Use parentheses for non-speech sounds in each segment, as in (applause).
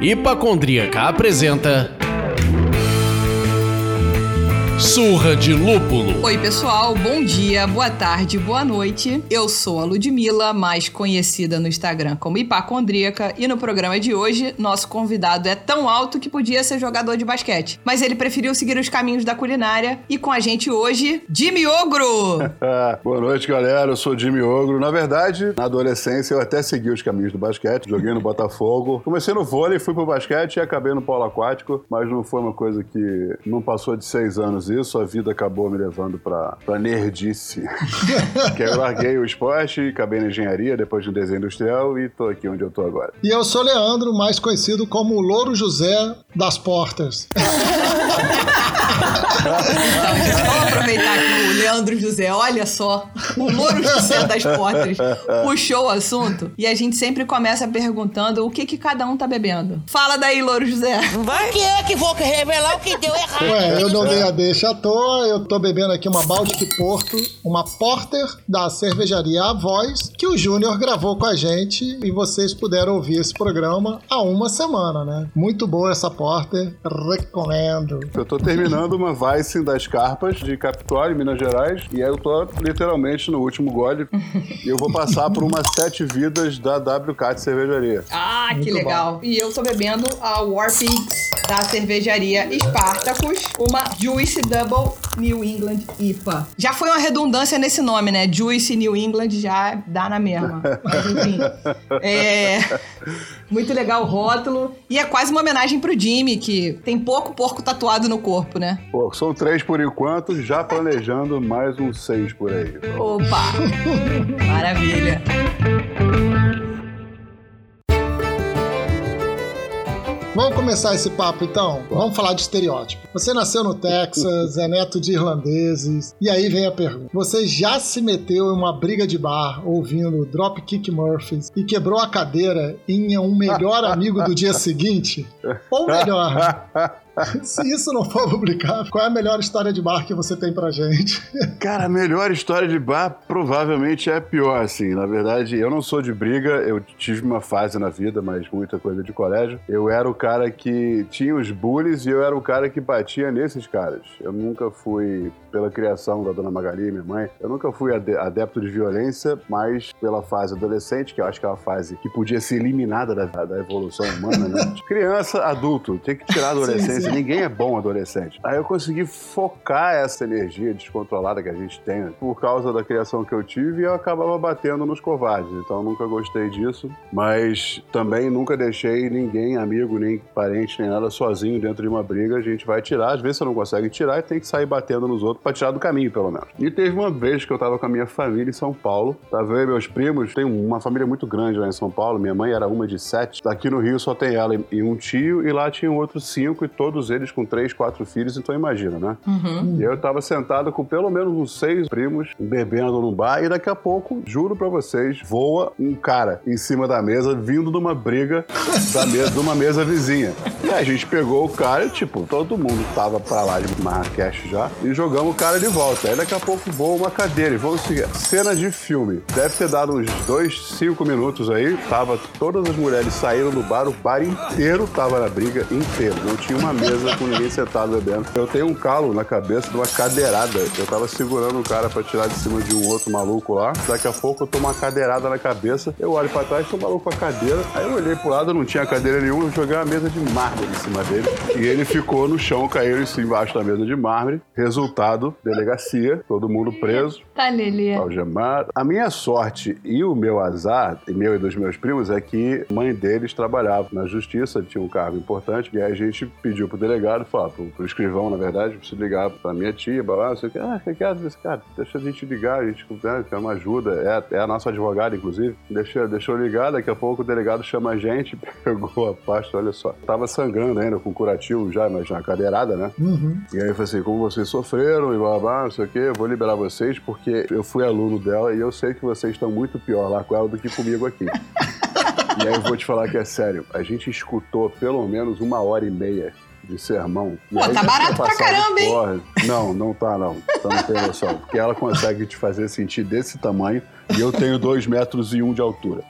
Hipacondríaca apresenta Surra de Lúpulo. Oi, pessoal, bom dia, boa tarde, boa noite. Eu sou a Ludmilla, mais conhecida no Instagram como Hipacondríaca, e no programa de hoje, nosso convidado é tão alto que podia ser jogador de basquete, mas ele preferiu seguir os caminhos da culinária. E com a gente hoje, Jimmy Ogro! (laughs) boa noite, galera. Eu sou Jimmy Ogro. Na verdade, na adolescência, eu até segui os caminhos do basquete, joguei no Botafogo. Comecei no vôlei, fui pro basquete e acabei no polo aquático, mas não foi uma coisa que não passou de seis anos isso, a vida acabou me levando pra, pra nerdice. (laughs) que eu larguei o esporte, acabei na engenharia, depois de desenho industrial e tô aqui onde eu tô agora. E eu sou Leandro, mais conhecido como Louro José das Portas. (laughs) então, gente, vamos aproveitar que o Leandro José, olha só, o Louro José das Portas puxou o assunto e a gente sempre começa perguntando o que que cada um tá bebendo. Fala daí, Louro José. Vai que é que vou revelar o que deu errado. Ué, eu não dei a deixa à toa, eu tô bebendo aqui uma Baltic Porto, uma Porter da cervejaria A Voz, que o Júnior gravou com a gente e vocês puderam ouvir esse programa há uma semana, né? Muito boa essa Porter, recomendo. Eu tô terminando uma Weiss das Carpas de Capitólio, Minas Gerais, e aí eu tô literalmente no último gole (laughs) e eu vou passar por umas sete vidas da WK de cervejaria. Ah, Muito que legal. bom. E eu tô bebendo a War Pigs da cervejaria Spartacus, uma Juice Double New England IPA. Já foi uma redundância nesse nome, né? Juice New England já dá na mesma. (laughs) Mas enfim. É. Muito legal o rótulo. E é quase uma homenagem pro Jimmy, que tem pouco porco tatuado no corpo, né? Pô, são três por enquanto, já planejando mais uns seis por aí. Opa! (laughs) Maravilha. Vamos começar esse papo então? Vamos falar de estereótipo. Você nasceu no Texas, é neto de irlandeses, e aí vem a pergunta: você já se meteu em uma briga de bar ouvindo Dropkick Murphys e quebrou a cadeira em um melhor amigo do dia seguinte? Ou melhor, (laughs) (laughs) se isso não for publicado, qual é a melhor história de bar que você tem pra gente? (laughs) Cara, a melhor história de bar provavelmente é a pior, assim. Na verdade, eu não sou de briga, eu tive uma fase na vida, mas muita coisa de colégio. Eu era o cara que tinha os bullies e eu era o cara que batia nesses caras. Eu nunca fui, pela criação da dona Magali, minha mãe, eu nunca fui ade- adepto de violência, mas pela fase adolescente, que eu acho que é uma fase que podia ser eliminada da, da evolução humana, né? (laughs) Criança, adulto, tem que tirar a adolescência. sim. Ninguém é bom adolescente. Aí eu consegui focar essa energia descontrolada que a gente tem por causa da criação que eu tive e eu acabava batendo nos covardes. Então eu nunca gostei disso, mas também nunca deixei ninguém, amigo, nem parente, nem nada sozinho dentro de uma briga. A gente vai tirar, às vezes você não consegue tirar e tem que sair batendo nos outros pra tirar do caminho, pelo menos. E teve uma vez que eu tava com a minha família em São Paulo, tava eu e meus primos, tem uma família muito grande lá em São Paulo, minha mãe era uma de sete, aqui no Rio só tem ela e um tio, e lá tinham outros cinco, e todos eles com três, quatro filhos, então imagina, né? E eu tava sentado com pelo menos uns seis primos, bebendo num bar, e daqui a pouco, juro pra vocês, voa um cara em cima da mesa, vindo de uma briga da mesa, de uma mesa vizinha. E a gente pegou o cara e, tipo, todo mundo tava pra lá de Marrakech já, e jogamos o cara de volta. Aí daqui a pouco voa uma cadeira, e vamos seguir. Cena de filme. Deve ter dado uns dois, cinco minutos aí, tava todas as mulheres saíram do bar, o bar inteiro tava na briga, inteiro. Não tinha uma mesa com ninguém sentado bebendo. Eu tenho um calo na cabeça de uma cadeirada. Eu tava segurando o cara pra tirar de cima de um outro maluco lá. Daqui a pouco eu tomo uma cadeirada na cabeça. Eu olho pra trás, tô maluco com a cadeira. Aí eu olhei pro lado, não tinha cadeira nenhuma. Eu joguei uma mesa de mármore em cima dele. E ele ficou no chão, caiu cima embaixo da mesa de mármore. Resultado, delegacia, todo mundo preso. Tá, Lelê. Algemado. A minha sorte e o meu azar, e meu e dos meus primos, é que a mãe deles trabalhava na justiça, tinha um cargo importante, e aí a gente pediu pro delegado, falar, pro, pro escrivão, na verdade, preciso ligar pra minha tia, blá, não sei o que. Ah, que que é? Disse, Cara, deixa a gente ligar, a gente né, quer uma ajuda. É, é a nossa advogada, inclusive. Deixa eu ligar, daqui a pouco o delegado chama a gente, (laughs) pegou a pasta, olha só. Tava sangrando ainda, com curativo já, mas na cadeirada, né? Uhum. E aí eu falei assim, como vocês sofreram e blá blá, não sei o quê, eu vou liberar vocês porque eu fui aluno dela e eu sei que vocês estão muito pior lá com ela do que comigo aqui. (laughs) e aí eu vou te falar que é sério, a gente escutou pelo menos uma hora e meia de sermão. Pô, tá barato pra caramba, hein? Não, não tá não. Então não tem noção. Porque ela consegue te fazer sentir desse tamanho e eu tenho dois metros e um de altura.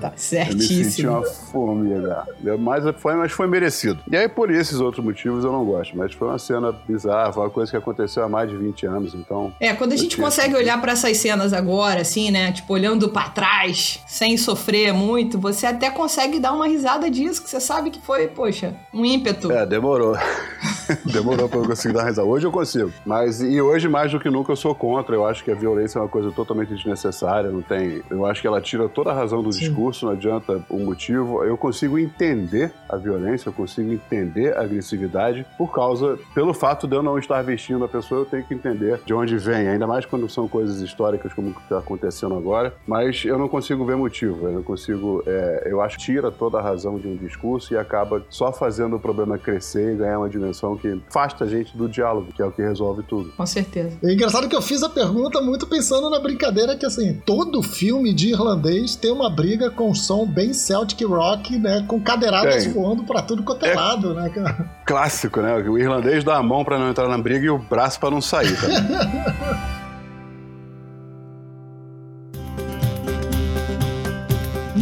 Tá Eu me senti certíssimo. uma formiga. Mas foi, mas foi merecido. E aí, por esses outros motivos, eu não gosto. Mas foi uma cena bizarra, foi uma coisa que aconteceu há mais de 20 anos, então... É, quando a gente consegue olhar pra essas cenas agora, assim, né? Tipo, olhando pra trás, sem sofrer muito, você até consegue dar uma risada disso, que você sabe que foi, poxa, um ímpeto. É, demorou. (laughs) demorou pra eu conseguir dar risada. Hoje eu consigo. Mas, e hoje, mais do que nunca, eu sou contra. Eu acho que a violência é uma coisa totalmente desnecessária. Não tem. Eu acho que ela tira toda a razão do Sim. discurso, não adianta o motivo. Eu consigo entender a violência, eu consigo entender a agressividade por causa, pelo fato de eu não estar vestindo a pessoa, eu tenho que entender de onde vem. Ainda mais quando são coisas históricas como o que está acontecendo agora. Mas eu não consigo ver motivo. Eu não consigo. é, eu acho que tira toda a razão de um discurso e acaba só fazendo o problema crescer e ganhar uma dimensão que afasta a gente do diálogo, que é o que resolve tudo. Com certeza. É engraçado que eu fiz a pergunta muito pensando na brincadeira que, assim, todo filme de irlandês tem uma briga com som bem Celtic Rock, né? Com cadeiradas Tem. voando pra tudo quanto é, É. lado, né, cara? Clássico, né? O irlandês dá a mão pra não entrar na briga e o braço pra não sair. Tá? (laughs)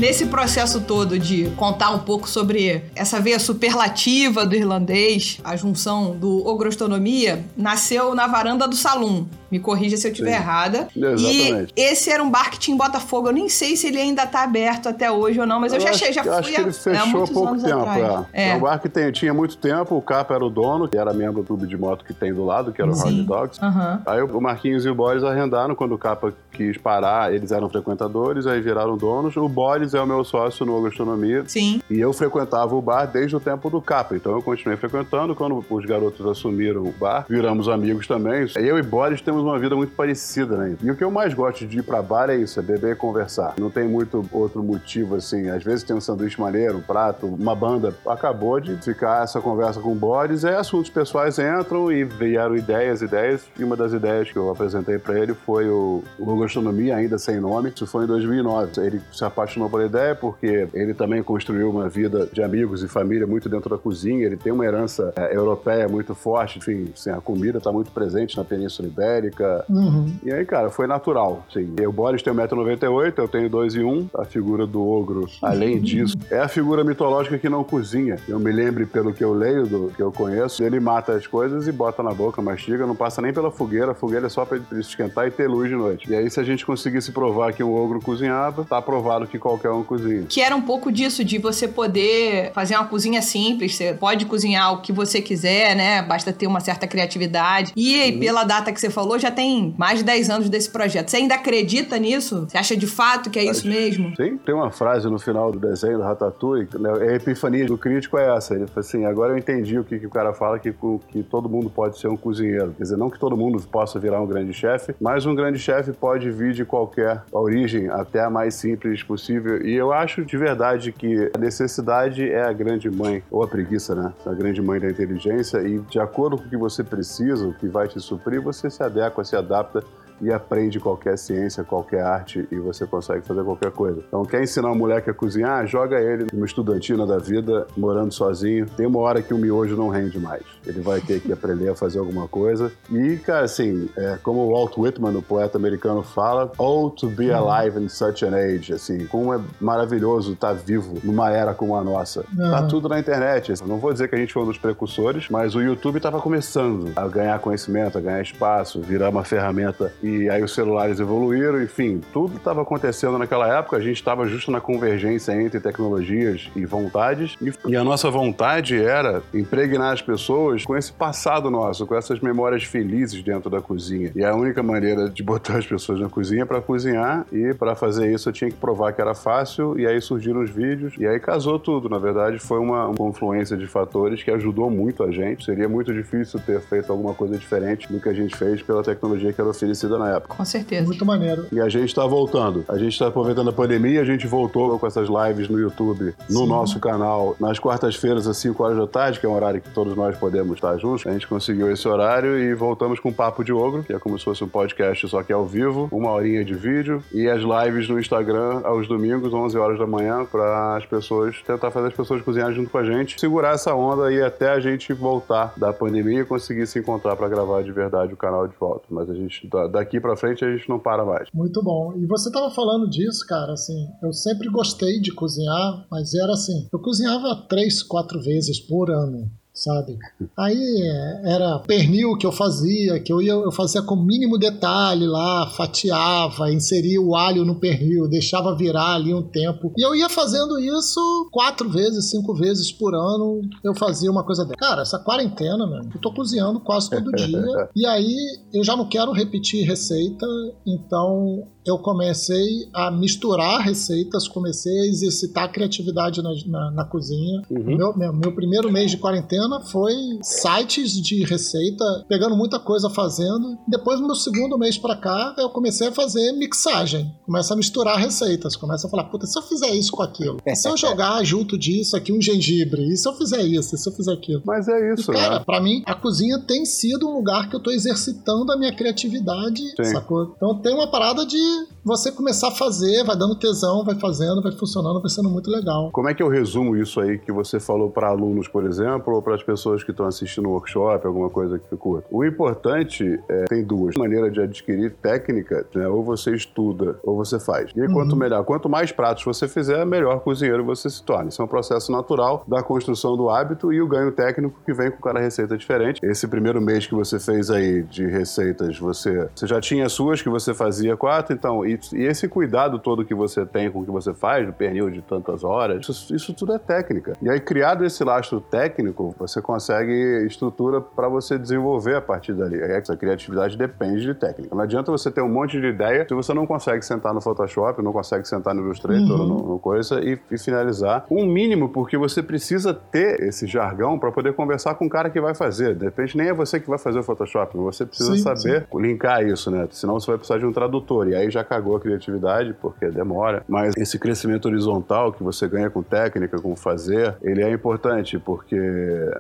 Nesse processo todo de contar um pouco sobre essa veia superlativa do irlandês, a junção do ogrostonomia, nasceu na varanda do Salum. Me corrija se eu estiver errada. Exatamente. E esse era um bar que tinha em Botafogo. Eu nem sei se ele ainda tá aberto até hoje ou não, mas eu, já, acho, já eu fui acho que ele fechou há pouco anos tempo. atrás. É. É um bar que tem- tinha muito tempo, o Capa era o dono, que era membro do clube de moto que tem do lado, que era o Sim. Hard Dogs. Aham. Aí o Marquinhos e o Boris arrendaram quando o Capa quis parar, eles eram frequentadores, aí viraram donos. O Boris é o meu sócio no Gastronomia Sim. e eu frequentava o bar desde o tempo do Capa, então eu continuei frequentando. Quando os garotos assumiram o bar, viramos amigos também. Eu e Boris temos uma vida muito parecida, né? E o que eu mais gosto de ir pra bar é isso, é beber e conversar. Não tem muito outro motivo assim. Às vezes tem um sanduíche maneiro, um prato, uma banda. Acabou de ficar essa conversa com Boris, aí assuntos pessoais entram e vieram ideias, ideias. E uma das ideias que eu apresentei pra ele foi o, Gastronomia, ainda sem nome. Isso foi em 2009. Ele se apaixonou pela ideia porque ele também construiu uma vida de amigos e família muito dentro da cozinha. Ele tem uma herança é, europeia muito forte. Enfim, assim, a comida está muito presente na Península Ibérica. Uhum. E aí, cara, foi natural. Assim. O Boris tem 1,98m, eu tenho 2,1m. A figura do ogro, além disso, é a figura mitológica que não cozinha. Eu me lembre pelo que eu leio, do que eu conheço, ele mata as coisas e bota na boca, mastiga, não passa nem pela fogueira. A fogueira é só pra ele esquentar e ter luz de noite. E aí, se a gente conseguisse provar que um ogro cozinhava, tá provado que qualquer um cozinha. Que era um pouco disso, de você poder fazer uma cozinha simples. Você pode cozinhar o que você quiser, né? Basta ter uma certa criatividade. E Uhum. pela data que você falou, já tem mais de 10 anos desse projeto. Você ainda acredita nisso? Você acha de fato que é isso mesmo? Sim, tem uma frase no final do desenho do Ratatouille, né, a epifania do crítico é essa. Ele fala assim, agora eu entendi o que, que o cara fala, que, que todo mundo pode ser um cozinheiro. Quer dizer, não que todo mundo possa virar um grande chefe, mas um grande chefe pode vir de qualquer origem, até a mais simples possível. E eu acho de verdade que a necessidade é a grande mãe, ou a preguiça, né? A grande mãe da inteligência, e de acordo com o que você precisa, o que vai te suprir, você se adequa, se adapta e aprende qualquer ciência, qualquer arte e você consegue fazer qualquer coisa. Então, quer ensinar um moleque a cozinhar? Joga ele numa estudantina da vida, morando sozinho. Tem uma hora que o miojo não rende mais. Ele vai ter que aprender a fazer alguma coisa. E, cara, assim, é, como o Walt Whitman, o poeta americano, fala, Oh, to be alive in such an age. Assim, como é maravilhoso estar vivo numa era como a nossa. Tá tudo na internet. Não vou dizer que a gente foi um dos precursores, mas o YouTube estava começando a ganhar conhecimento, a ganhar espaço, virar uma ferramenta. E aí os celulares evoluíram, enfim, tudo estava acontecendo naquela época. A gente estava justo na convergência entre tecnologias e vontades. E, e a nossa vontade era impregnar as pessoas com esse passado nosso, com essas memórias felizes dentro da cozinha. E a única maneira de botar as pessoas na cozinha é para cozinhar. E para fazer isso eu tinha que provar que era fácil. E aí surgiram os vídeos. E aí casou tudo. Na verdade, foi uma confluência de fatores que ajudou muito a gente. Seria muito difícil ter feito alguma coisa diferente do que a gente fez pela tecnologia que era oferecida na época. Com certeza. Muito maneiro. E a gente tá voltando. A gente tá aproveitando a pandemia, a gente voltou com essas lives no YouTube, no Sim. nosso canal, nas quartas-feiras, às 5 horas da tarde, que é um horário que todos nós podemos estar juntos. A gente conseguiu esse horário e voltamos com o Papo de Ogro, que é como se fosse um podcast, só que ao vivo, uma horinha de vídeo, e as lives no Instagram aos domingos, 11 horas da manhã, para as pessoas, tentar fazer as pessoas cozinharem junto com a gente, segurar essa onda aí até a gente voltar da pandemia e conseguir se encontrar para gravar de verdade o canal de volta. Mas a gente, da- daqui para frente, a gente não para mais. Muito bom. E você tava falando disso, cara, assim, eu sempre gostei de cozinhar, mas era assim, eu cozinhava três, quatro vezes por ano. Sabe? Aí é, era pernil que eu fazia, que eu ia, eu fazia com o mínimo detalhe lá, fatiava, inseria o alho no pernil, deixava virar ali um tempo. E eu ia fazendo isso quatro vezes, cinco vezes por ano, eu fazia uma coisa dessa. Cara, essa quarentena, mano, eu tô cozinhando quase todo dia. (laughs) e aí eu já não quero repetir receita, então eu comecei a misturar receitas, comecei a exercitar a criatividade na, na, na cozinha. Uhum. Meu, meu, meu primeiro mês de quarentena foi sites de receita, pegando muita coisa fazendo. Depois, no meu segundo mês pra cá, eu comecei a fazer mixagem. Começa a misturar receitas, começa a falar, puta, se eu fizer isso com aquilo? E se eu jogar junto disso aqui um gengibre? E se eu fizer isso? E se eu fizer aquilo? Mas é isso, Cara, né? pra mim, a cozinha tem sido um lugar que eu tô exercitando a minha criatividade, Sim. sacou? Então tem uma parada de você começar a fazer, vai dando tesão, vai fazendo, vai funcionando, vai sendo muito legal. Como é que eu resumo isso aí que você falou para alunos, por exemplo, ou para as pessoas que estão assistindo o workshop, alguma coisa que curta? O importante é, tem duas maneiras de adquirir técnica, né? Ou você estuda, ou você faz. E aí, quanto melhor, quanto mais pratos você fizer, melhor cozinheiro você se torna. Isso é um processo natural da construção do hábito e o ganho técnico que vem com cada receita diferente. Esse primeiro mês que você fez aí de receitas, você, você já tinha as suas que você fazia quatro, então, e, e esse cuidado todo que você tem com o que você faz, do pernil de tantas horas, isso, isso tudo é técnica. E aí, criado esse lastro técnico, você consegue estrutura para você desenvolver a partir dali. É que Essa criatividade depende de técnica. Não adianta você ter um monte de ideia se você não consegue sentar no Photoshop, não consegue sentar no Illustrator, Uhum. no, no coisa, e, e finalizar. Um mínimo, porque você precisa ter esse jargão para poder conversar com o cara que vai fazer. De repente, nem é você que vai fazer o Photoshop, você precisa Sim, saber linkar isso, né? Senão você vai precisar de um tradutor. E aí já cagou a criatividade, porque demora. Mas esse crescimento horizontal que você ganha com técnica, com fazer, ele é importante, porque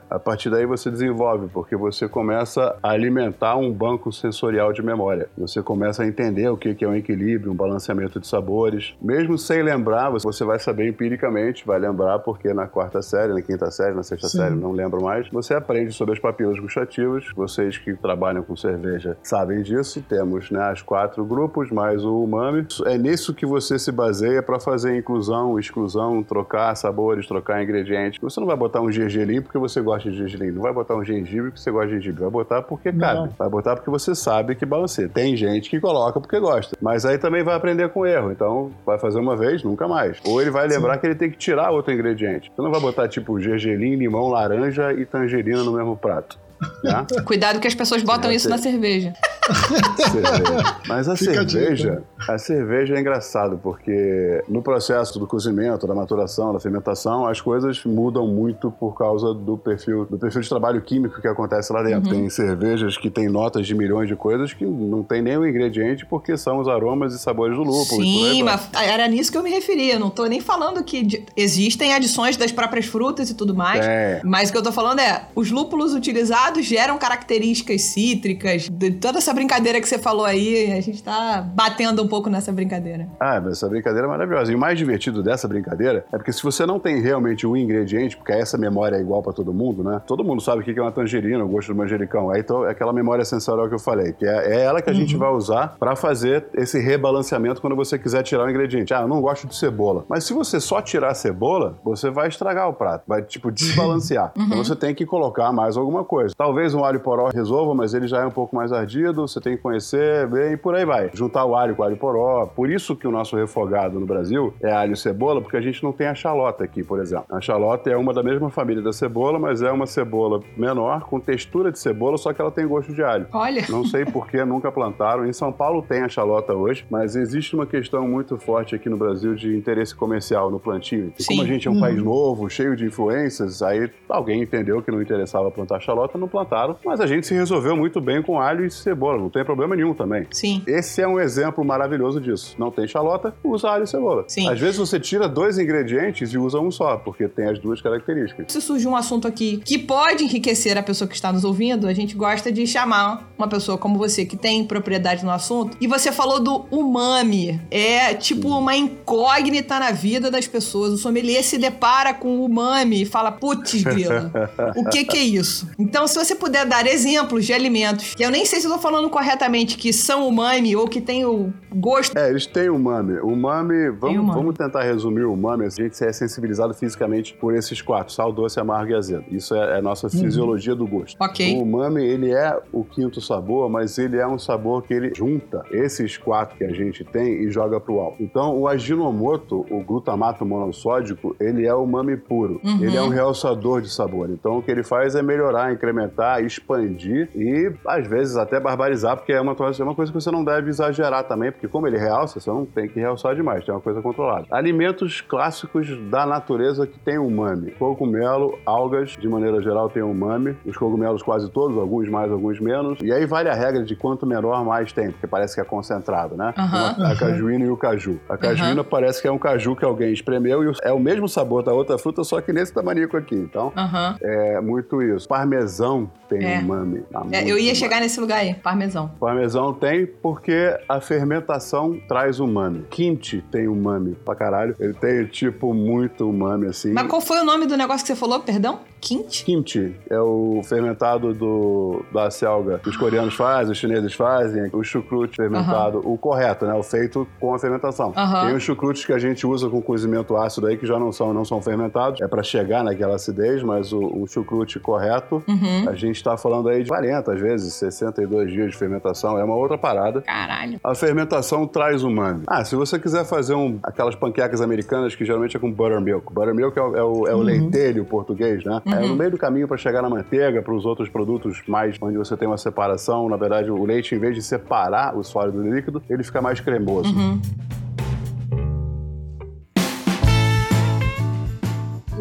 a partir daí você desenvolve, porque você começa a alimentar um banco sensorial de memória. Você começa a entender o que que é um equilíbrio, um balanceamento de sabores. Mesmo sem lembrar, você vai saber empiricamente, vai lembrar, porque na quarta série, na quinta série, na sexta Sim. série, não lembro mais, você aprende sobre as papilas gustativas. Vocês que trabalham com cerveja sabem disso. Temos né, as quatro grupos, mais o umami. É nisso que você se baseia para fazer inclusão, exclusão, trocar sabores, trocar ingredientes. Você não vai botar um gergelim porque você gosta de gergelim. Não vai botar um gengibre porque você gosta de gengibre. Vai botar porque Não. cabe. Vai botar porque você sabe que balanceia. Tem gente que coloca porque gosta. Mas aí também vai aprender com erro. Então, vai fazer uma vez, nunca mais. Ou ele vai lembrar que ele tem que tirar outro ingrediente. Você não vai botar, tipo, gergelim, limão, laranja e tangerina no mesmo prato. Né? Cuidado que as pessoas botam isso ter. na cerveja. cerveja. Mas a Fica a cerveja, a cerveja é engraçado porque no processo do cozimento, da maturação, da fermentação, as coisas mudam muito por causa do perfil, do perfil de trabalho químico que acontece lá dentro. Tem cervejas que têm notas de milhões de coisas que não tem o ingrediente porque são os aromas e sabores do lúpulo. e aí Sim, mas era nisso que eu me referia. Eu não tô nem falando que existem adições das próprias frutas e tudo mais. É. Mas o que eu tô falando é, os lúpulos utilizados geram características cítricas. De toda essa brincadeira que você falou aí, a gente tá batendo um pouco nessa brincadeira. Ah, mas essa brincadeira é maravilhosa. E o mais divertido dessa brincadeira é porque se você não tem realmente um ingrediente, porque essa memória é igual pra todo mundo, né? Todo mundo sabe o que é uma tangerina, o gosto do manjericão. Aí então é aquela memória sensorial que eu falei, que é, é ela que a gente vai usar pra fazer esse rebalanceamento quando você quiser tirar o ingrediente. Ah, eu não gosto de cebola. Mas se você só tirar a cebola, você vai estragar o prato, vai tipo desbalancear. (laughs) Então você tem que colocar mais alguma coisa. Talvez um alho poró resolva, mas ele já é um pouco mais ardido, você tem que conhecer bem e por aí vai. Juntar o alho com o alho poró. Por isso que o nosso refogado no Brasil é alho e cebola, porque a gente não tem a chalota aqui, por exemplo. A chalota é uma da mesma família da cebola, mas é uma cebola menor, com textura de cebola, só que ela tem gosto de alho. Olha. Não sei por que nunca plantaram. Em São Paulo tem a chalota cachalota hoje, mas existe uma questão muito forte aqui no Brasil de interesse comercial no plantio. E Sim. como a gente é um país novo, cheio de influências, aí alguém entendeu que não interessava plantar chalota, não plantaram, mas a gente se resolveu muito bem com alho e cebola, não tem problema nenhum também. Sim. Esse é um exemplo maravilhoso disso. Não tem chalota, usa alho e cebola. Sim. Às vezes você tira dois ingredientes e usa um só, porque tem as duas características. Se surge um assunto aqui que pode enriquecer a pessoa que está nos ouvindo, a gente gosta de chamar uma pessoa como você que tem propriedade no assunto. E você falou do umami. É tipo uma incógnita na vida das pessoas. O sommelier se depara com o umami e fala: putz, grila, o que que é isso? (laughs) Então, se você puder dar exemplos de alimentos, que eu nem sei se eu tô falando corretamente que são umami ou que tem o gosto. É, eles têm umami. Umami, vamos, umami. vamos tentar resumir o umami. A gente é sensibilizado fisicamente por esses quatro: sal, doce, amargo e azedo. Isso é, é a nossa fisiologia do gosto. Ok. O umami, ele é o quinto sabor, mas ele é um sabor que ele junta esses quatro que a gente tem e joga pro alto. Então, o aginomoto, o glutamato monossódico, ele é o umami puro. Uhum. Ele é um realçador de sabor. Então, o que ele faz é melhorar, incrementar, expandir e, às vezes, até barbarizar, porque é uma, é uma coisa que você não deve exagerar também, porque como ele realça, você não tem que realçar demais, tem uma coisa controlada. Alimentos clássicos da natureza que tem umami. Cogumelo, algas, de maneira geral, tem umami. Os cogumelos quase todos, alguns mais, alguns menos. E aí vale a regra de quanto menor, mais tem, porque parece que é concentrado, né? Uma- a cajuína e o caju. A cajuína parece que é um caju que alguém espremeu e é o mesmo sabor da outra fruta, só que nesse tamanico aqui. Então, Aham. é muito isso. Parmesão tem É. umami. É, eu ia mais. chegar nesse lugar aí, parmesão. Parmesão tem porque a fermentação traz umami. Kimchi tem umami pra caralho. Ele tem, tipo, muito umami, assim. Mas qual foi o nome do negócio que você falou, perdão? Kimchi? Kimchi é o fermentado do, da selga os coreanos fazem, os chineses fazem, o chucrute fermentado, o correto, né? O feito com a fermentação. Tem os chucrutes que a gente usa com cozimento ácido aí, que já não são, não são fermentados, é pra chegar naquela acidez, mas o, o chucrute correto, Uhum. a gente tá falando aí de 40, às vezes, 62 dias de fermentação, é uma outra parada. Caralho. A fermentação traz umami. Ah, se você quiser fazer um, aquelas panquecas americanas que geralmente é com buttermilk. Buttermilk é o, é o, é o leitelho português, né? É no meio do caminho para chegar na manteiga, para os outros produtos mais onde você tem uma separação. Na verdade, o leite, em vez de separar o sólido do líquido, ele fica mais cremoso.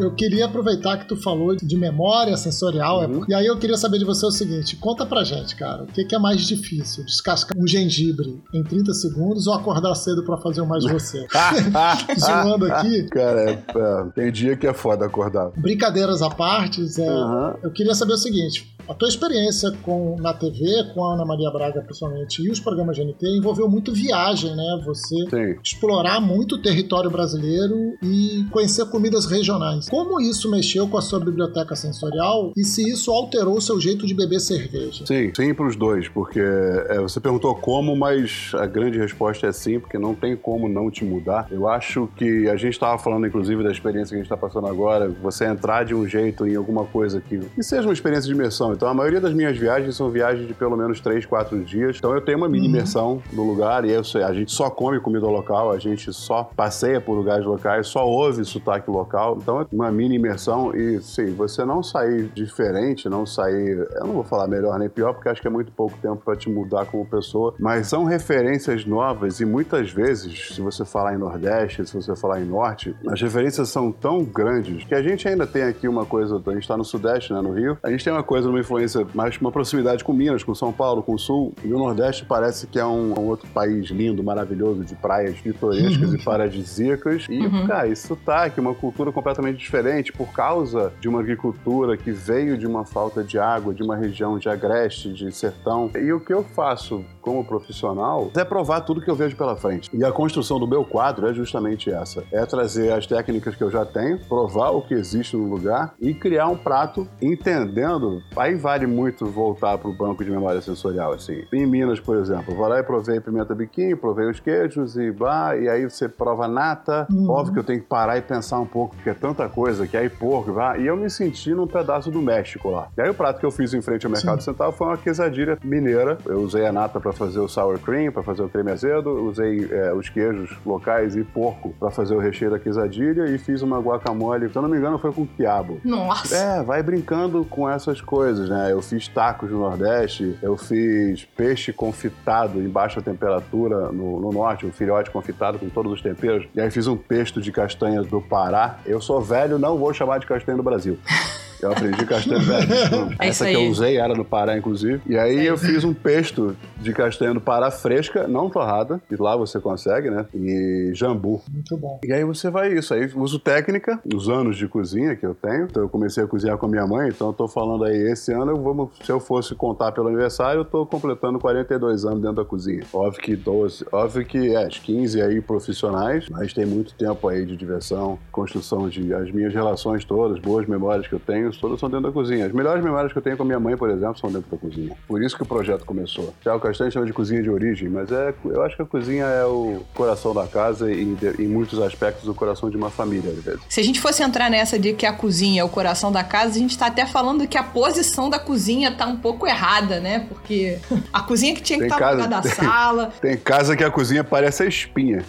Eu queria aproveitar que tu falou de memória sensorial, é Uhum. e aí eu queria saber de você o seguinte: conta pra gente, cara, o que, que é mais difícil? Descascar um gengibre em 30 segundos ou acordar cedo pra fazer um mais você? (laughs) (laughs) Zoando aqui. Cara, é- é, tem dia que é foda acordar. Brincadeiras à parte, é, Aham. eu queria saber o seguinte: a tua experiência com, na TV, com a Ana Maria Braga principalmente, e os programas de NT envolveu muito viagem, né? Você Sim. explorar muito o território brasileiro e conhecer comidas regionais. Como isso mexeu com a sua biblioteca sensorial e se isso alterou o seu jeito de beber cerveja? Sim, sim para os dois, porque é, você perguntou como, mas a grande resposta é sim, porque não tem como não te mudar. Eu acho que a gente estava falando, inclusive, da experiência que a gente está passando agora, você entrar de um jeito em alguma coisa que, que seja uma experiência de imersão. Então, a maioria das minhas viagens são viagens de pelo menos 3, 4 dias. Então, eu tenho uma mini imersão no lugar e eu a gente só come comida local, a gente só passeia por lugares locais, só ouve sotaque local. Então, é uma mini imersão e, sim, você não sair diferente, não sair, eu não vou falar melhor nem pior, porque acho que é muito pouco tempo para te mudar como pessoa, mas são referências novas e muitas vezes, se você falar em Nordeste, se você falar em Norte, as referências são tão grandes que a gente ainda tem aqui uma coisa, a gente está no Sudeste, né, no Rio, a gente tem uma coisa, uma influência, mais uma proximidade com Minas, com São Paulo, com o Sul, e o Nordeste parece que é um, um outro país lindo, maravilhoso, de praias pitorescas e paradisíacas, e, cara, esse sotaque, uma cultura completamente diferente por causa de uma agricultura que veio de uma falta de água, de uma região de agreste, de sertão. E o que eu faço como profissional é provar tudo que eu vejo pela frente. E a construção do meu quadro é justamente essa: é trazer as técnicas que eu já tenho, provar o que existe no lugar e criar um prato entendendo. Aí vale muito voltar para o banco de memória sensorial, assim. Em Minas, por exemplo, vou lá e provei pimenta biquinho, provei os queijos e blá, e aí você prova nata. Óbvio que eu tenho que parar e pensar um pouco, porque é tanta coisa que aí porco, vá. E eu me senti num pedaço do México lá. E aí o prato que eu fiz em frente ao Mercado Central foi uma quesadilha mineira. Eu usei a nata para para fazer o sour cream, para fazer o creme azedo, usei é, os queijos locais e porco para fazer o recheio da quesadilha e fiz uma guacamole, se eu não me engano, foi com quiabo. Nossa! É, vai brincando com essas coisas, né? Eu fiz tacos no Nordeste, eu fiz peixe confitado em baixa temperatura no, no Norte, um filhote confitado com todos os temperos. E aí fiz um pesto de castanha do Pará. Eu sou velho, não vou chamar de castanha do Brasil. (laughs) Eu aprendi castanha velho. (laughs) É Essa que eu usei era no Pará, inclusive. E aí eu fiz um pesto de castanha do Pará fresca, não torrada, e lá você consegue, né? E jambu. Muito bom. E aí você vai isso. Aí uso técnica, os anos de cozinha que eu tenho. Então eu comecei a cozinhar com a minha mãe, então eu tô falando aí, esse ano eu vou, se eu fosse contar pelo aniversário, eu tô completando 42 anos dentro da cozinha. Óbvio que 12, óbvio que é, 15 aí profissionais, mas tem muito tempo aí de diversão, construção de as minhas relações todas, boas memórias que eu tenho, todas são dentro da cozinha. As melhores memórias que eu tenho com a minha mãe, por exemplo, são dentro da cozinha. Por isso que o projeto começou. Já o Castanho chama de cozinha de origem, mas é, eu acho que a cozinha é o coração da casa e em, muitos aspectos o coração de uma família, às vezes. Se a gente fosse entrar nessa de que a cozinha é o coração da casa, a gente tá até falando que a posição da cozinha tá um pouco errada, né? Porque (laughs) a cozinha que tinha que Tem estar no casa- da (laughs) sala. Tem casa que a cozinha parece a espinha.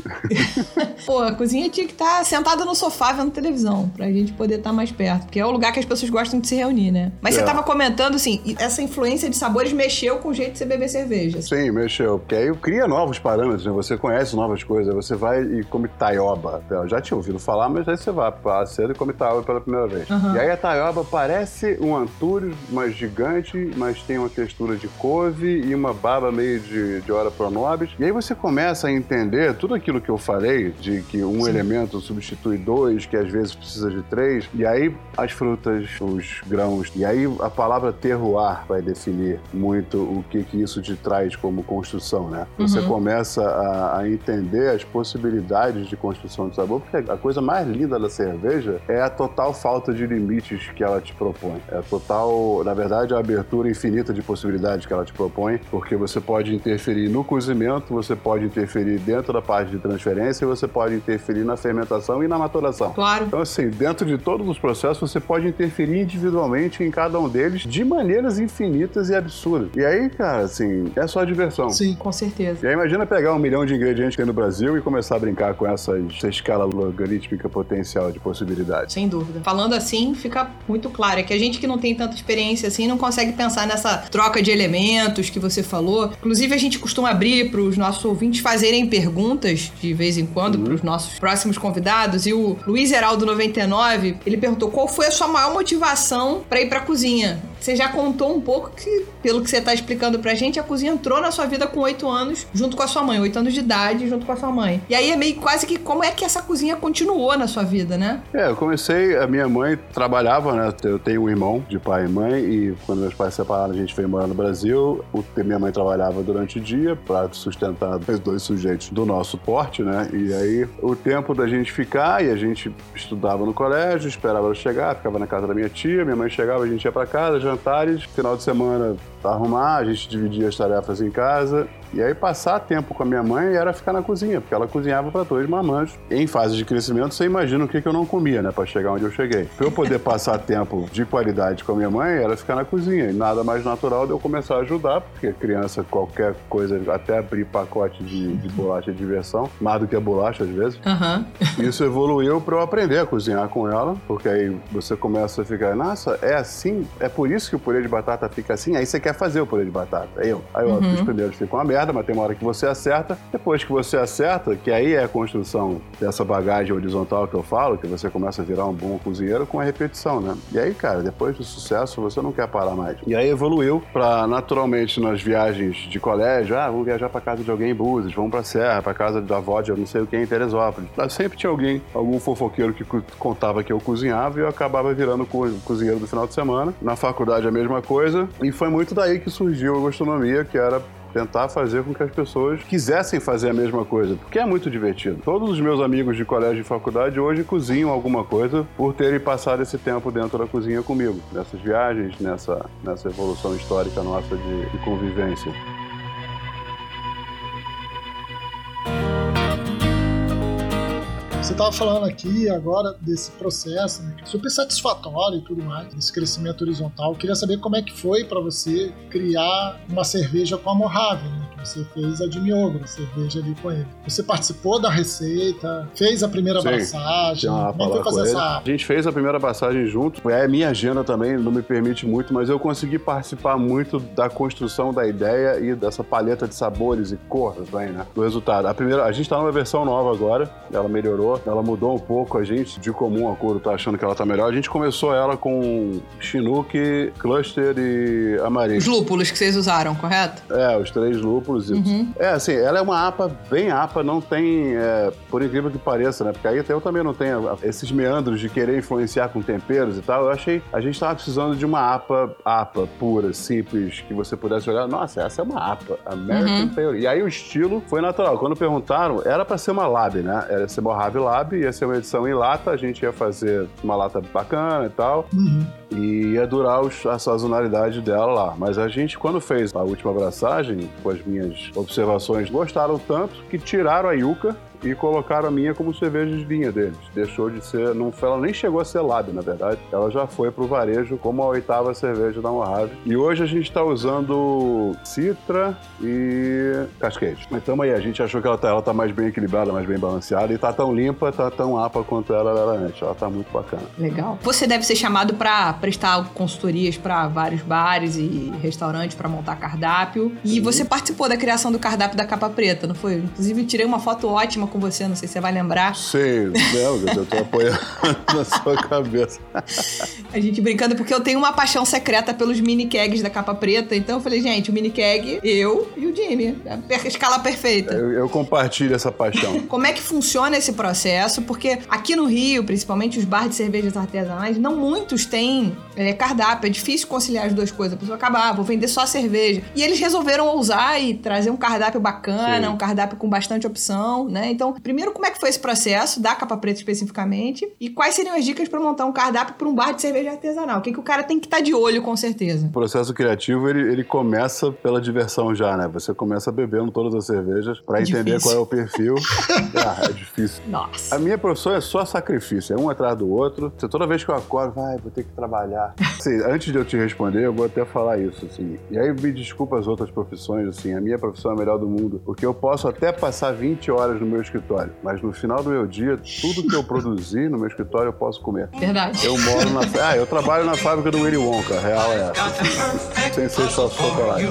(laughs) Pô, a cozinha tinha que estar sentada no sofá vendo televisão, pra gente poder estar mais perto. Porque é o lugar que as pessoas gostam de se reunir, né? Mas você É. tava comentando, assim, essa influência de sabores mexeu com o jeito de você beber cerveja. Sim, mexeu. Porque aí cria novos parâmetros, né? Você conhece novas coisas. Você vai e come taioba. Eu já tinha ouvido falar, mas aí você vai pra cedo e come taioba pela primeira vez. Aham. E aí a taioba parece um antúrio, mas gigante, mas tem uma textura de couve e uma baba meio de, de hora pronobis. E aí você começa a entender tudo aquilo que eu falei, de que um elemento substitui dois, que às vezes precisa de três. E aí as frutas, os grãos. E aí a palavra terroir vai definir muito o que, que isso te traz como construção, né? Você Uhum. começa a, a entender as possibilidades de construção de sabor, porque a coisa mais linda da cerveja é a total falta de limites que ela te propõe. É a total, na verdade, a abertura infinita de possibilidades que ela te propõe, porque você pode interferir no cozimento, você pode interferir dentro da parte de transferência, você pode interferir na fermentação e na maturação. Claro. Então, assim, dentro de todos os processos, você pode interferir individualmente em cada um deles de maneiras infinitas e absurdas. E aí, cara, assim, é só diversão. Sim. Com certeza. E aí imagina pegar um milhão de ingredientes que tem no Brasil e começar a brincar com essas, essa escala logarítmica potencial de possibilidades. Sem dúvida. Falando assim, fica muito claro. É que a gente que não tem tanta experiência assim não consegue pensar nessa troca de elementos que você falou. Inclusive, a gente costuma abrir para os nossos ouvintes fazerem perguntas de vez em quando para os nossos próximos convidados. E o Luiz Heraldo 99, ele perguntou qual foi a sua maior motivação para ir para a cozinha. Você já contou um pouco que, pelo que você tá explicando pra gente, a cozinha entrou na sua vida com oito anos, junto com a sua mãe, oito anos de idade, junto com a sua mãe. E aí é meio quase que como é que essa cozinha continuou na sua vida, né? É, eu comecei, a minha mãe trabalhava, né? Eu tenho um irmão de pai e mãe, e quando meus pais se separaram, a gente veio morar no Brasil. Minha mãe trabalhava durante o dia para sustentar dois sujeitos do nosso porte, né? E aí, o tempo da gente ficar, e a gente estudava no colégio, esperava ela chegar, ficava na casa da minha tia, minha mãe chegava, a gente ia para casa, jantares, final de semana arrumar, a gente dividia as tarefas em casa. E aí passar tempo com a minha mãe era ficar na cozinha, porque ela cozinhava para dois marmanjos. Em fase de crescimento, você imagina o que, que eu não comia, né, para chegar onde eu cheguei. Pra eu poder passar (laughs) tempo de qualidade com a minha mãe, era ficar na cozinha. E nada mais natural de eu começar a ajudar, porque criança, qualquer coisa, até abrir pacote de, de bolacha é diversão, mais do que a bolacha às vezes. Aham. (laughs) Isso evoluiu para eu aprender a cozinhar com ela, porque aí você começa a ficar, nossa, é assim? É por isso que o purê de batata fica assim? Aí você quer fazer o purê de batata. Aí eu, aí eu os primeiros ficam uma mas tem uma hora que você acerta. Depois que você acerta, que aí é a construção dessa bagagem horizontal que eu falo, que você começa a virar um bom cozinheiro com a repetição, né? E aí, cara, depois do sucesso, você não quer parar mais. E aí evoluiu para naturalmente nas viagens de colégio, ah, vamos viajar para casa de alguém em Búzios, vamos para Serra, para casa da avó de eu não sei o que em Teresópolis. Lá sempre tinha alguém, algum fofoqueiro que co- contava que eu cozinhava e eu acabava virando co- cozinheiro do final de semana. Na faculdade a mesma coisa. E foi muito daí que surgiu a gastronomia, que era tentar fazer com que as pessoas quisessem fazer a mesma coisa, porque é muito divertido. Todos os meus amigos de colégio e faculdade hoje cozinham alguma coisa por terem passado esse tempo dentro da cozinha comigo, nessas viagens, nessa, nessa evolução histórica nossa de, de convivência. Você estava falando aqui agora desse processo, né, é super satisfatório e tudo mais, desse crescimento horizontal. Eu queria saber como é que foi para você criar uma cerveja com a Mojave, né, Você fez a de Miogro, a cerveja ali com ele. Você participou da receita, fez a primeira Sim, abraçagem. Como é que foi fazer essa A gente fez a primeira passagem junto. É, minha agenda também não me permite muito, mas eu consegui participar muito da construção da ideia e dessa paleta de sabores e cores, bem, né? Do resultado. A primeira, a gente tá numa versão nova agora, ela melhorou, ela mudou um pouco a gente, de comum acordo, tá achando que ela tá melhor. A gente começou ela com Chinook, Cluster e Os Amarillo. lúpulos que vocês usaram, correto? É, os três lúpulos. Uhum. É, assim, ela é uma APA bem APA, não tem, é, por incrível que pareça, né? Porque aí até eu também não tenho esses meandros de querer influenciar com temperos e tal. Eu achei, a gente tava precisando de uma APA, APA pura, simples, que você pudesse olhar, nossa, essa é uma APA, American Uhum. Pale Ale. E aí o estilo foi natural. Quando perguntaram, era pra ser uma Lab, né? Era ser Mojave Lab, ia ser uma edição em lata, a gente ia fazer uma lata bacana e tal. Uhum. E ia durar os- a sazonalidade dela lá. Mas a gente, quando fez a última abraçagem, com as minhas observações, gostaram tanto que tiraram a Yuca e colocaram a minha como cerveja de linha deles. Deixou de ser. Não, ela nem chegou a ser lab, na verdade. Ela já foi pro varejo como a oitava cerveja da Mojave. E hoje a gente tá usando Citra e Cascade. Mas tamo aí, a gente achou que ela tá, ela tá mais bem equilibrada, mais bem balanceada e tá tão limpa, tá tão apa quanto ela era antes. Ela tá muito bacana. Legal. Você deve ser chamado pra prestar consultorias pra vários bares e restaurantes pra montar cardápio. E você participou da criação do cardápio da capa preta, não foi? Inclusive, tirei uma foto ótima com você, não sei se você vai lembrar. Sim, não, eu tô apoiando (laughs) na sua cabeça. A gente brincando, porque eu tenho uma paixão secreta pelos mini kegs da capa preta. Então eu falei, gente, o mini keg, eu e o Jimmy. A escala perfeita. Eu, eu compartilho essa paixão. (laughs) Como é que funciona esse processo? Porque aqui no Rio, principalmente os bares de cervejas artesanais, não muitos têm é, cardápio. É difícil conciliar as duas coisas. A pessoa acaba, ah, vou vender só cerveja. E eles resolveram ousar e trazer um cardápio bacana, Sim. um cardápio com bastante opção, né? Então, primeiro, como é que foi esse processo da capa preta especificamente? E quais seriam as dicas para montar um cardápio para um bar de cerveja artesanal? O que, que o cara tem que estar de olho, com certeza? O processo criativo, ele, ele começa pela diversão já, né? Você começa bebendo todas as cervejas pra entender Difícil. qual é o perfil. (laughs) ah, é difícil. Nossa. A minha profissão é só sacrifício, é um atrás do outro. Você, toda vez que eu acordo, vai, vou ter que trabalhar. Assim, antes de eu te responder, eu vou até falar isso, assim. E aí me desculpa as outras profissões, assim, a minha profissão é a melhor do mundo, porque eu posso até passar 20 horas no meu escritório, mas no final do meu dia, tudo que eu produzir no meu escritório eu posso comer. Verdade. Eu moro na. Ah, eu trabalho na fábrica do Willy Wonka, a real é essa. Sem ser só chocolate.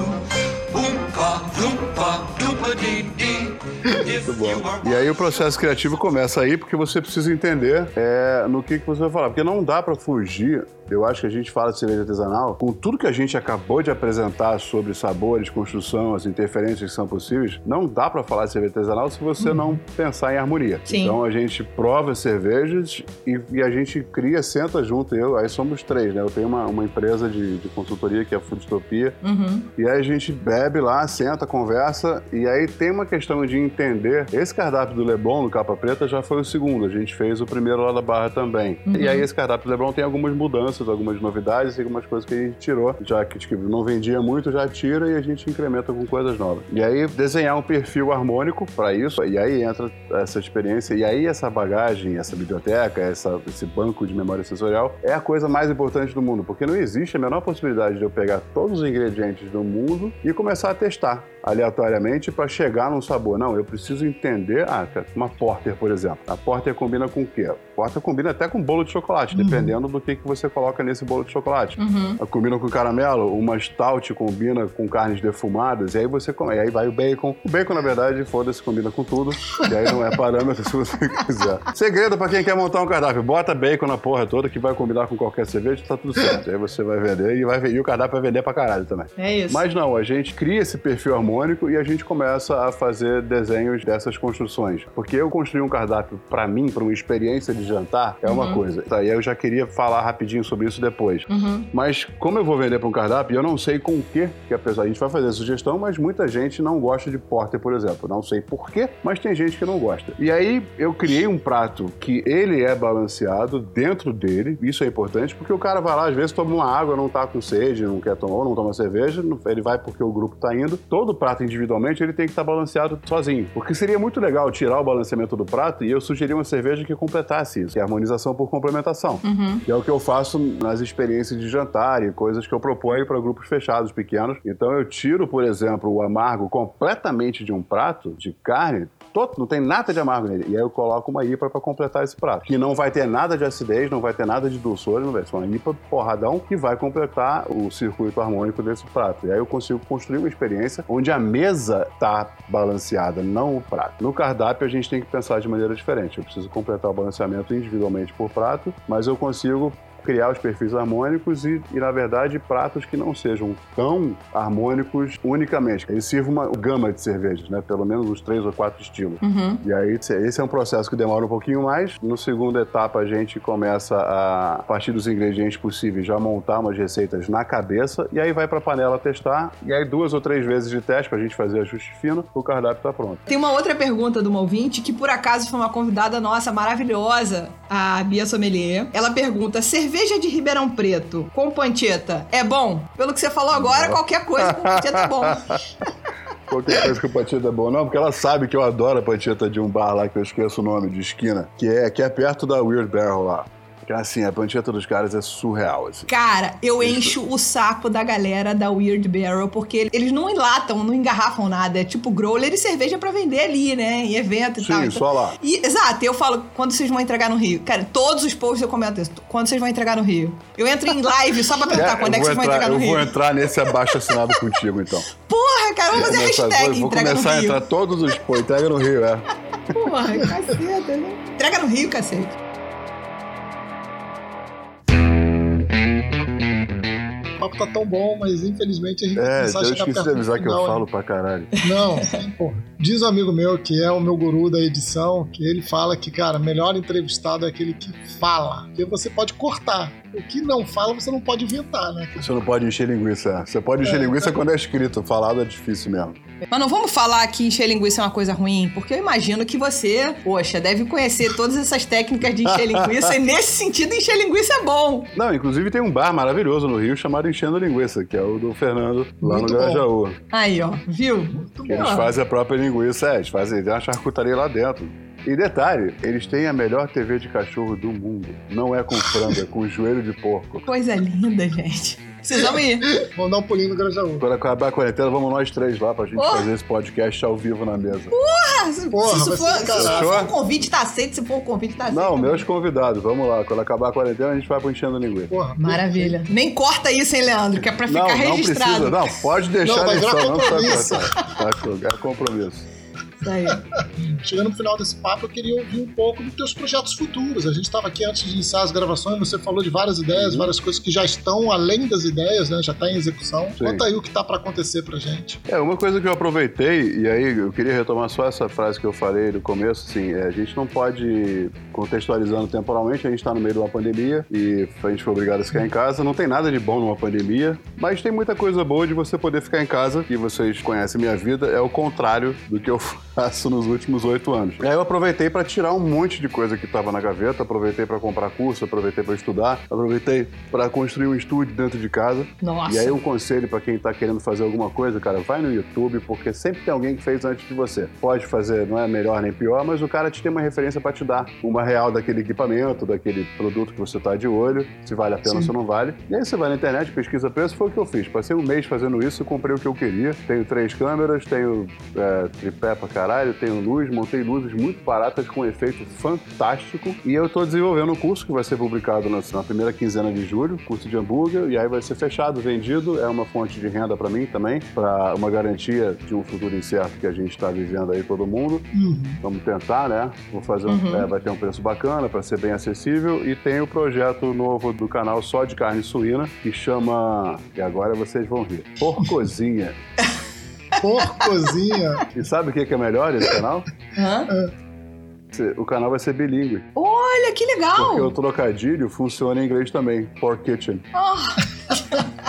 Muito bom. E aí o processo criativo começa aí porque você precisa entender é, no que, que você vai falar. Porque não dá pra fugir. Eu acho que a gente fala de cerveja artesanal, com tudo que a gente acabou de apresentar sobre sabores, construção, as interferências que são possíveis, não dá pra falar de cerveja artesanal se você não pensar em harmonia. Sim. Então a gente prova as cervejas e, e a gente cria, senta junto. Eu, aí somos três, né? Eu tenho uma, uma empresa de, de consultoria que é a Foodtopia. Uhum. E aí a gente bebe lá, senta, conversa, e aí tem uma questão de entender. Esse cardápio do Leblon, no Capa Preta, já foi o segundo. A gente fez o primeiro lá da Barra também. E aí esse cardápio do Leblon tem algumas mudanças, algumas novidades, e algumas coisas que a gente tirou. Já que tipo, não vendia muito, já tira e a gente incrementa com coisas novas. E aí desenhar um perfil harmônico para isso, e aí entra essa experiência, e aí essa bagagem, essa biblioteca, essa, esse banco de memória sensorial é a coisa mais importante do mundo, porque não existe a menor possibilidade de eu pegar todos os ingredientes do mundo e começar a testar aleatoriamente para chegar num sabor. Não, eu preciso entender, ah, uma porter, por exemplo. A porter combina com o quê? A porter combina até com bolo de chocolate, dependendo do que, que você coloca nesse bolo de chocolate. Uhum. Combina com caramelo, uma stout combina com carnes defumadas, e aí você come. E aí vai o bacon. O bacon, na verdade, foda-se, combina com tudo. E aí não é parâmetro (laughs) se você quiser. Segredo pra quem quer montar um cardápio: bota bacon na porra toda, que vai combinar com qualquer cerveja, tá tudo certo. aí você vai vender e, vai, e o cardápio vai vender pra caralho também. É isso. Mas não, a gente cria esse perfil harmônico e a gente começa a fazer desenhos dessas construções. Porque eu construir um cardápio pra mim, pra uma experiência de jantar, é uma coisa. Tá, e aí eu já queria falar rapidinho sobre isso depois. Uhum. Mas como eu vou vender para um cardápio, eu não sei com o que que a pessoa. A gente vai fazer a sugestão, mas muita gente não gosta de porter, por exemplo. Não sei por quê, mas tem gente que não gosta. E aí eu criei um prato que ele é balanceado dentro dele. Isso é importante, porque o cara vai lá, às vezes toma uma água, não tá com sede, não quer tomar, ou não toma cerveja, ele vai porque o grupo tá indo. Todo prato individualmente, ele tem que estar balanceado sozinho. Porque seria muito legal tirar o balanceamento do prato e eu sugeri uma cerveja que completasse isso, que é harmonização por complementação. Que é o que eu faço nas experiências de jantar e coisas que eu proponho para grupos fechados, pequenos. Então eu tiro, por exemplo, o amargo completamente de um prato de carne, todo, não tem nada de amargo nele. E aí eu coloco uma IPA para completar esse prato. Que não vai ter nada de acidez, não vai ter nada de dulçor, não vai ser uma IPA porradão que vai completar o circuito harmônico desse prato. E aí eu consigo construir uma experiência onde a mesa tá balanceada, não o prato. No cardápio a gente tem que pensar de maneira diferente. Eu preciso completar o balanceamento individualmente por prato, mas eu consigo criar os perfis harmônicos e, e, na verdade, pratos que não sejam tão harmônicos unicamente. Eles sirvam uma gama de cervejas, né? Pelo menos uns três ou quatro estilos. E aí, esse é um processo que demora um pouquinho mais. No segunda etapa, a gente começa a, a partir dos ingredientes possíveis, já montar umas receitas na cabeça e aí vai para a panela testar. E aí, duas ou três vezes de teste para a gente fazer ajuste fino, o cardápio está pronto. Tem uma outra pergunta de uma ouvinte que, por acaso, foi uma convidada nossa maravilhosa, a Bia Sommelier. Ela pergunta: cerveja de Ribeirão Preto com pancheta é bom? Pelo que você falou agora, qualquer coisa com pancheta é bom. (laughs) Qualquer coisa que o Pancheta é bom. Não, porque ela sabe que eu adoro a Pancheta de um bar lá, que eu esqueço o nome, de esquina, que é, que é perto da Weird Barrel lá. Assim, a Pancheta dos caras é surreal, assim. Cara, eu encho o saco da galera da Weird Barrel, porque eles não enlatam, não engarrafam nada. É tipo growler e cerveja pra vender ali, né? Em evento e Sim, tal. só lá. E, exato, eu falo, quando vocês vão entregar no Rio? Cara, todos os posts eu comento isso. Quando vocês vão entregar no Rio? Eu entro em live só pra (laughs) perguntar quando é que eu vocês vou vão entregar no eu Rio. vou entrar nesse abaixo assinado (laughs) contigo, então. Porra, cara, vamos fazer Começar- hashtag vou, vou entrega no começar a Rio. entrar todos os. Pô, entrega no Rio, é. Porra, (laughs) caceta, né? Entrega no Rio, cacete. Tá tão bom, mas infelizmente a gente É, começar a eu chegar esqueci perto de do avisar que eu falo pra caralho. Não, pô. Diz um amigo meu, que é o meu guru da edição, que ele fala que, cara, melhor entrevistado é aquele que fala. Porque você pode cortar. O que não fala, você não pode inventar, né? Você não pode encher linguiça. é. Você pode encher linguiça quando é escrito. Falado é difícil mesmo. Mas não vamos falar que encher linguiça é uma coisa ruim, porque eu imagino que você, poxa, deve conhecer todas essas técnicas de encher linguiça, e (laughs) nesse sentido, encher linguiça é bom. Não, inclusive tem um bar maravilhoso no Rio chamado Enchendo Linguiça, que é o do Fernando, lá Muito no bom. Grajaú. Aí, ó, viu? Que eles fazem a própria linguiça, é, eles fazem tem uma charcutaria lá dentro. E detalhe, eles têm a melhor TV de cachorro do mundo. Não é com frango, é com joelho de porco. Coisa linda, gente. Precisamos ir. Vamos dar um pulinho no Grajaú. Quando acabar a quarentena, vamos nós três lá pra gente Porra. fazer esse podcast ao vivo na mesa. Ah, se, Porra, se, isso for, se isso for um convite, tá aceito. Se for um convite, tá aceito. Não, meus convidados, vamos lá. Quando acabar a quarentena, a gente vai pro Enchendo Linguiça. Porra, Maravilha. Nem corta isso, hein, Leandro? Que é pra Não, ficar não registrado. precisa. Não, pode deixar Não, virar lição, não precisa cortar. Tá, É compromisso. (laughs) Chegando no final desse papo, eu queria ouvir um pouco dos teus projetos futuros. A gente estava aqui antes de iniciar as gravações, você falou de várias Uhum. ideias, várias coisas que já estão além das ideias, né? Já está em execução. Sim. Conta aí o que tá para acontecer pra gente. É, uma coisa que eu aproveitei, e aí eu queria retomar só essa frase que eu falei no começo, assim, é, a gente não pode, contextualizando temporalmente, a gente está no meio de uma pandemia e a gente foi obrigado a ficar em casa. Não tem nada de bom numa pandemia, mas tem muita coisa boa de você poder ficar em casa, e vocês conhecem minha vida, é o contrário do que eu faço nos últimos oito anos. E aí eu aproveitei para tirar um monte de coisa que estava na gaveta, aproveitei para comprar curso, aproveitei para estudar, aproveitei para construir um estúdio dentro de casa. Nossa. E aí um conselho pra quem tá querendo fazer alguma coisa, cara, vai no YouTube, porque sempre tem alguém que fez antes de você. Pode fazer, não é melhor nem pior, mas o cara te tem uma referência pra te dar uma real daquele equipamento, daquele produto que você tá de olho, se vale a pena ou se não vale. E aí você vai na internet, pesquisa preço, foi o que eu fiz. Passei um mês fazendo isso, comprei o que eu queria. Tenho três câmeras, tenho é, tripé pra caralho, tenho luz, montei luzes muito baratas com um efeito fantástico. E eu tô desenvolvendo um curso que vai ser publicado na, na primeira quinzena de julho, curso de hambúrguer, e aí vai ser fechado, vendido. É uma fonte de renda pra mim também, para uma garantia de um futuro incerto que a gente tá vivendo aí todo mundo. Vamos tentar, né? Vou fazer um, é, vai ter um preço bacana para ser bem acessível e tem o projeto novo do canal só de carne suína que chama e agora vocês vão rir. Porcozinha. (laughs) Porcozinha. E sabe o que que é melhor esse canal? Hã? O canal vai ser bilíngue, Olha, que legal. porque o trocadilho funciona em inglês também. Pork Kitchen. (laughs)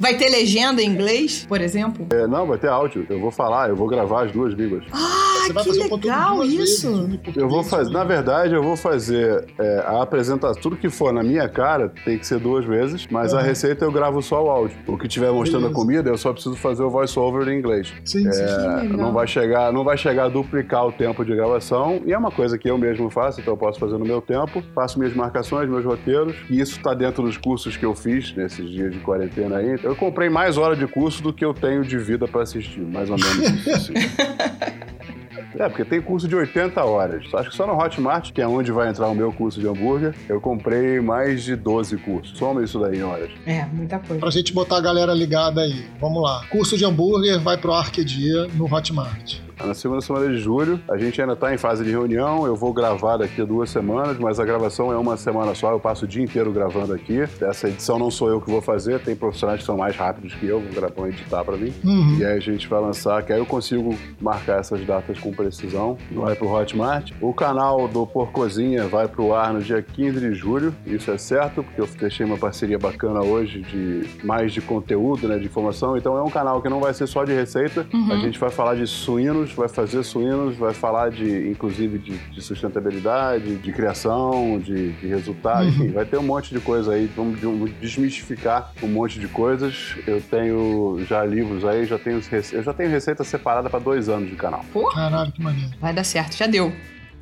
Vai ter legenda em inglês, por exemplo? É, não, vai ter áudio. Eu vou falar, eu vou gravar as duas línguas. Ai, Você vai que fazer legal vezes, isso. português, Eu vou fazer, na verdade, eu vou fazer é, a apresentação, tudo que for na minha cara tem que ser duas vezes, mas a Uhum. receita eu gravo só o áudio. O que tiver mostrando Beleza. a comida, eu só preciso fazer o voice over em inglês. Sim, sim. É, legal. não vai chegar, não vai chegar a duplicar o tempo de gravação, e é uma coisa que eu mesmo faço, então eu posso fazer no meu tempo, faço minhas marcações, meus roteiros, e isso está dentro dos cursos que eu fiz nesses dias de quarentena aí. Eu comprei mais hora de curso do que eu tenho de vida para assistir, mais ou menos isso. assim. (laughs) É, porque tem curso de 80 horas. Acho que só no Hotmart, que é onde vai entrar o meu curso de hambúrguer, eu comprei mais de 12 cursos. Soma isso daí em horas. É, muita coisa. Pra gente botar a galera ligada aí. Vamos lá. Curso de hambúrguer vai pro ar que dia no Hotmart. Na segunda semana de julho, a gente ainda está em fase de reunião. Eu vou gravar daqui a duas semanas, mas a gravação é uma semana só. Eu passo o dia inteiro gravando aqui. Essa edição não sou eu que vou fazer, tem profissionais que são mais rápidos que eu, vão gravar e editar para mim. Uhum. E aí a gente vai lançar, que aí eu consigo marcar essas datas com precisão. Vai pro Hotmart. O canal do Porcozinha vai pro ar no dia 15 de julho. Isso é certo, porque eu fechei uma parceria bacana hoje de mais de conteúdo, né, de informação. Então é um canal que não vai ser só de receita. A gente vai falar de suínos, vai fazer suínos, vai falar de, inclusive, de, de sustentabilidade, de criação, de, de resultado. Enfim, vai ter um monte de coisa aí. Vamos, desmistificar um monte de coisas. Eu tenho já livros aí, já tenho, eu já tenho receita separada para dois anos de canal. Caralho, que maneiro. Vai dar certo, já deu.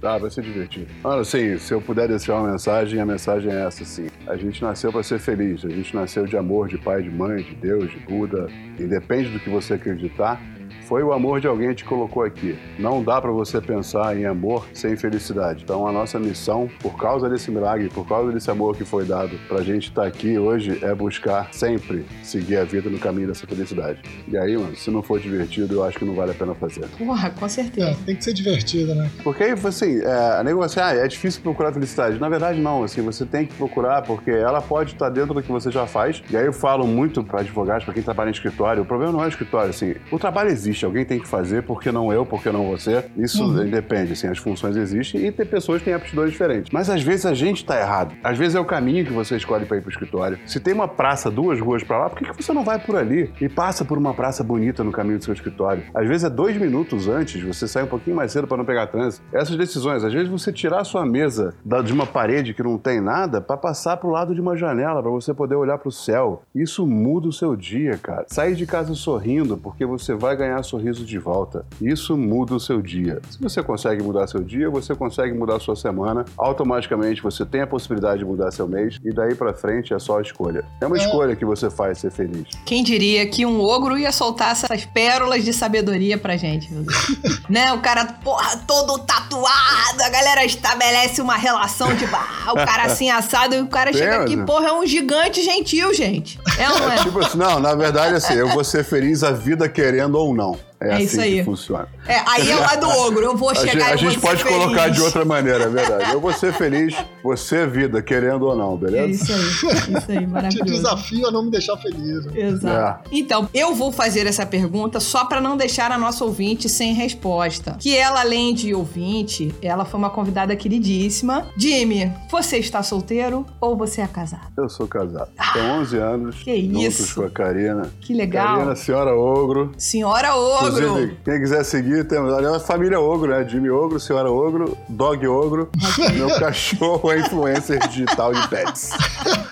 Ah, vai ser divertido. Mano, assim, se eu puder deixar uma mensagem, a mensagem é essa, assim. A gente nasceu para ser feliz. A gente nasceu de amor, de pai, de mãe, de Deus, de Buda. Independe do que você acreditar. Foi o amor de alguém que te colocou aqui. Não dá para você pensar em amor sem felicidade. Então a nossa missão, por causa desse milagre, por causa desse amor que foi dado pra gente estar aqui hoje, é buscar sempre seguir a vida no caminho dessa felicidade. E aí, mano, se não for divertido, eu acho que não vale a pena fazer. Porra, com certeza. É, tem que ser divertido, né? Porque aí, assim, é, a nego assim, ah, é difícil procurar felicidade. Na verdade, não, assim, você tem que procurar porque ela pode estar dentro do que você já faz. E aí eu falo muito para advogados, para quem trabalha em escritório, o problema não é o escritório, assim, o trabalho existe, alguém tem que fazer, porque não eu, porque não você. Isso depende, assim, as funções existem e tem pessoas que têm aptidões diferentes. Mas às vezes a gente tá errado. Às vezes é o caminho que você escolhe para ir pro escritório. Se tem uma praça, duas ruas para lá, por que, que você não vai por ali e passa por uma praça bonita no caminho do seu escritório? Às vezes é dois minutos antes, você sai um pouquinho mais cedo para não pegar trânsito. Essas decisões, às vezes você tirar a sua mesa de uma parede que não tem nada para passar pro lado de uma janela, para você poder olhar pro céu. Isso muda o seu dia, cara. Sair de casa sorrindo porque você vai ganhar sorriso de volta. Isso muda o seu dia. Se você consegue mudar seu dia, você consegue mudar sua semana. Automaticamente você tem a possibilidade de mudar seu mês e daí para frente é só a escolha. É uma escolha que você faz ser feliz. Quem diria que um ogro ia soltar essas pérolas de sabedoria pra gente, (laughs) né? O cara, porra, todo tatuado, a galera estabelece uma relação de bah, o cara assim assado e o cara chega aqui, porra, é um gigante gentil, gente. É não é? Tipo assim, não, na verdade assim, eu vou ser feliz a vida querendo ou não. É, É assim isso aí. que funciona. É, aí é o lado do (laughs) ogro. Eu vou A chegar gente, a gente pode colocar de outra maneira, é verdade. Eu vou ser feliz, você vida, querendo ou não, É beleza? isso aí, isso aí, (laughs) Te maravilhoso. desafio a não me deixar feliz. né? Exato. Então, eu vou fazer essa pergunta só pra não deixar a nossa ouvinte sem resposta. Que ela, além de ouvinte, ela foi uma convidada queridíssima. Jimmy, você está solteiro ou você é casado? Eu sou casado. Tenho 11 anos. Que isso. com a Karina. Que legal. Karina, senhora Ogro. Senhora Ogro. Inclusive, quem quiser seguir, temos a família Ogro, né? Jimmy Ogro, senhora Ogro, Dog Ogro. Meu cachorro é influencer digital de pets.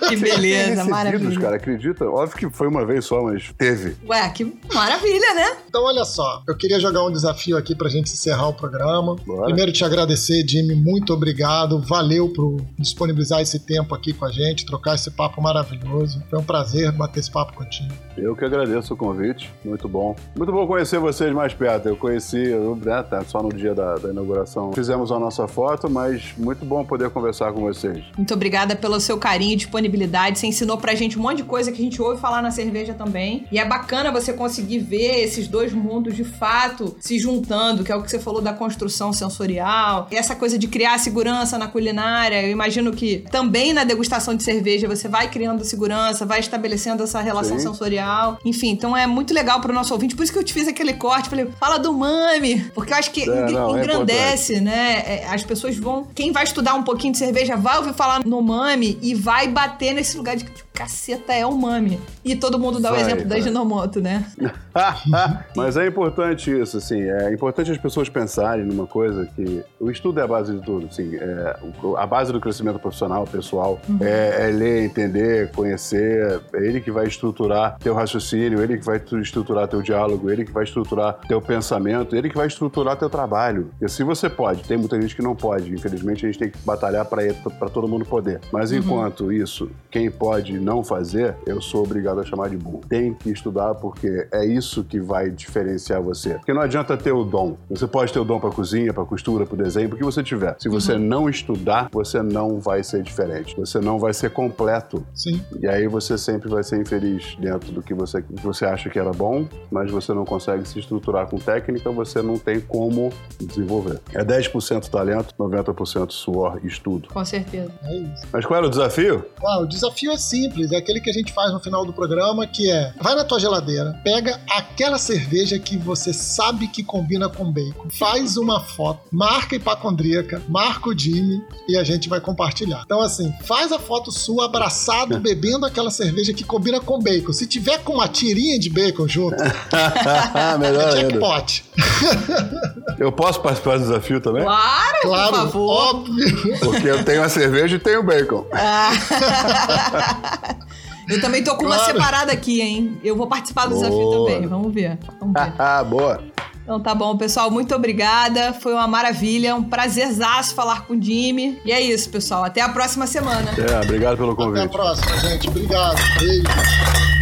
Que beleza, maravilha. cara, acredita? Óbvio que foi uma vez só, mas teve. Ué, que maravilha, né? Então, olha só, eu queria jogar um desafio aqui pra gente encerrar o programa. Bora. Primeiro, te agradecer, Jimmy, muito obrigado. Valeu por disponibilizar esse tempo aqui com a gente, trocar esse papo maravilhoso. Foi um prazer bater esse papo contigo. Eu que agradeço o convite, muito bom. Muito bom conhecer vocês mais perto. Eu conheci, eu, né, tá, só no dia da, da inauguração. Fizemos a nossa foto, mas muito bom poder conversar com vocês. Muito obrigada pelo seu carinho e disponibilidade. Você ensinou pra gente um monte de coisa que a gente ouve falar na cerveja também. E é bacana você conseguir ver esses dois mundos de fato se juntando, que é o que você falou da construção sensorial. E essa coisa de criar segurança na culinária. Eu imagino que também na degustação de cerveja você vai criando segurança, vai estabelecendo essa relação Sim. sensorial. Enfim, então é muito legal pro nosso ouvinte. Por isso que eu te fiz aquele corte. Falei, fala do mami. Porque eu acho que É, não, é engrandece, né? É, As pessoas vão. Quem vai estudar um pouquinho de cerveja vai ouvir falar no mami e vai bater nesse lugar de que caceta é o mami. E todo mundo dá o Vai, exemplo da vai. Ginomoto, né? (laughs) Mas é importante isso, assim, é importante as pessoas pensarem numa coisa que o estudo é a base de tudo, assim, é, o- a base do crescimento profissional, pessoal, é, é ler, entender, conhecer, é ele que vai estruturar teu raciocínio, ele que vai tu- estruturar teu diálogo, ele que vai estruturar teu pensamento, ele que vai estruturar teu trabalho. Porque se você pode, tem muita gente que não pode, infelizmente a gente tem que batalhar para todo mundo poder. Mas enquanto isso, quem pode não fazer, eu sou obrigado a chamar de burro. Tem que estudar porque é isso que vai diferenciar você. Porque não adianta ter o dom. Você pode ter o dom para cozinha, para costura, para desenho, o que você tiver. Se você não estudar, você não vai ser diferente. Você não vai ser completo. Sim. E aí você sempre vai ser infeliz dentro do que você, que você acha que era bom, mas você não consegue se estruturar com técnica, você não tem como desenvolver. É 10% talento, 90% suor e estudo. Com certeza. É isso. Mas qual era o desafio? Ah, o desafio é simples, é aquele que a gente faz no final do programa, que é vai na tua geladeira, pega aquela cerveja que você sabe que combina com bacon, faz uma foto, marca hipacondríaca, marca o Jimmy e a gente vai compartilhar. Então assim, faz a foto sua abraçado, bebendo aquela cerveja que combina com bacon. Se tiver com uma tirinha de bacon junto, é (laughs) Melhor ainda. jackpot. (laughs) Eu posso participar do desafio também? Claro, Claro, por favor. óbvio. Porque eu tenho a cerveja e tenho o bacon. (laughs) Eu também tô com uma Claro. separada aqui, hein? Eu vou participar do desafio Boa. também. Vamos ver. Vamos ver. (laughs) Ah, boa. Então tá bom, pessoal. Muito obrigada. Foi uma maravilha. Um prazerzaço falar com o Jimmy. E é isso, pessoal. Até a próxima semana. É, obrigado pelo Até a convite. próxima, gente. Obrigado. Beijo.